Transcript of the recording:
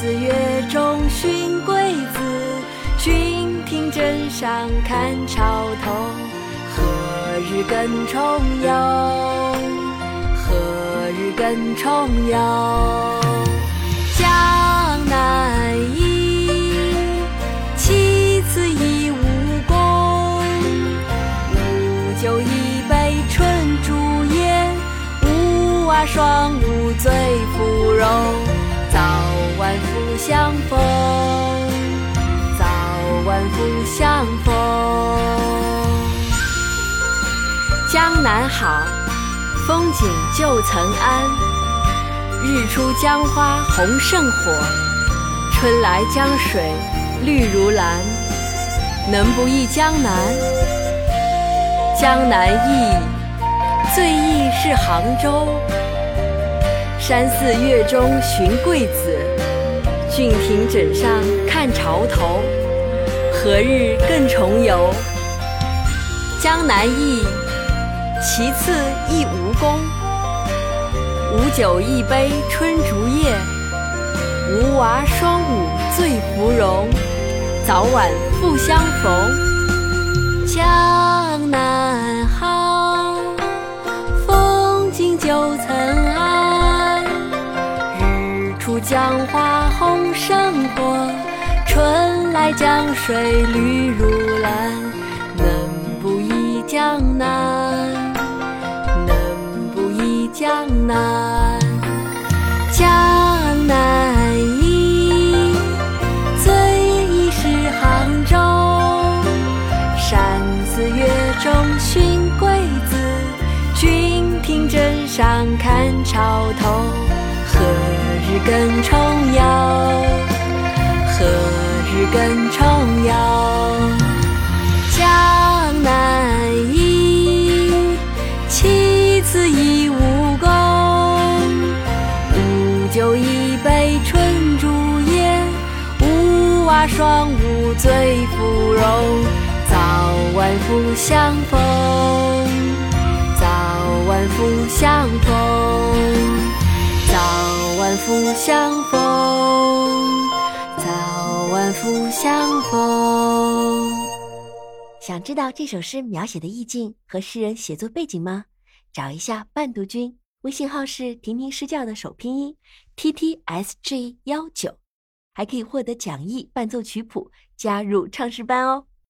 四月中寻桂子，郡亭枕上看潮头。何日更重游？何日更重游？江南忆，其次忆吴宫。吴酒一杯春竹叶，吴娃双舞醉芙蓉。早相逢，早晚复相逢。江南好，风景旧曾谙。日出江花红胜火，春来江水绿如蓝。能不忆江南？江南忆，最忆是杭州。山寺月中寻桂子，郡亭枕上看潮头。何日更重游？江南忆，其次忆吴宫。吴酒一杯春竹叶，吴娃双舞醉芙蓉。早晚复相逢。江南好，风景旧曾红胜火，春来江水绿如蓝。能不忆江南？能不忆江南？江南忆，最忆是杭州。山寺月中寻桂子，郡亭枕上看潮头。更重游？何日更重游？江南忆，其次忆吴宫。吴酒一杯春竹叶，吴娃双舞醉芙蓉。早晚复相逢，早晚复相逢，晚复相逢，早晚复相逢。想知道这首诗描写的意境和诗人写作背景吗？找一下伴读君，微信号是婷婷诗教的首拼音 t t s g 幺九，还可以获得讲义、伴奏曲谱，加入唱诗班哦。